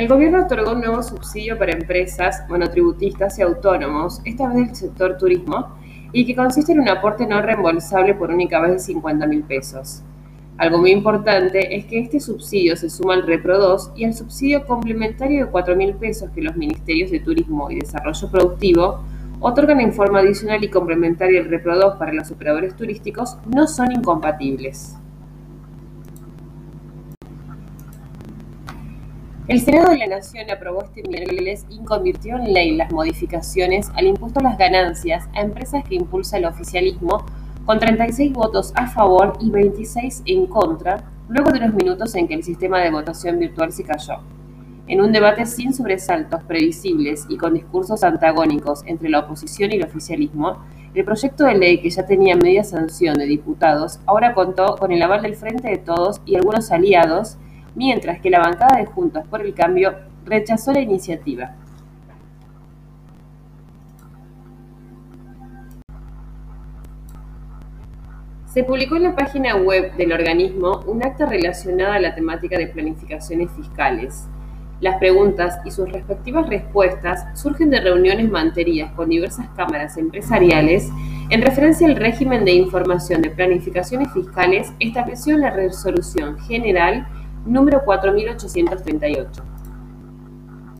El gobierno otorgó un nuevo subsidio para empresas, monotributistas y autónomos, esta vez del sector turismo, y que consiste en un aporte no reembolsable por única vez de 50 mil pesos. Algo muy importante es que este subsidio se suma al Repro 2 y al subsidio complementario de 4 mil pesos que los Ministerios de Turismo y Desarrollo Productivo otorgan en forma adicional y complementaria el Repro 2 para los operadores turísticos no son incompatibles. El Senado de la Nación aprobó este miércoles y convirtió en ley las modificaciones al impuesto a las ganancias a empresas que impulsa el oficialismo con 36 votos a favor y 26 en contra, luego de unos minutos en que el sistema de votación virtual se cayó. En un debate sin sobresaltos previsibles y con discursos antagónicos entre la oposición y el oficialismo, el proyecto de ley que ya tenía media sanción de diputados ahora contó con el aval del Frente de Todos y algunos aliados mientras que la bancada de Juntos por el Cambio rechazó la iniciativa. Se publicó en la página web del organismo un acta relacionada a la temática de planificaciones fiscales. Las preguntas y sus respectivas respuestas surgen de reuniones mantenidas con diversas cámaras empresariales en referencia al régimen de información de planificaciones fiscales establecido en la Resolución General número 4838.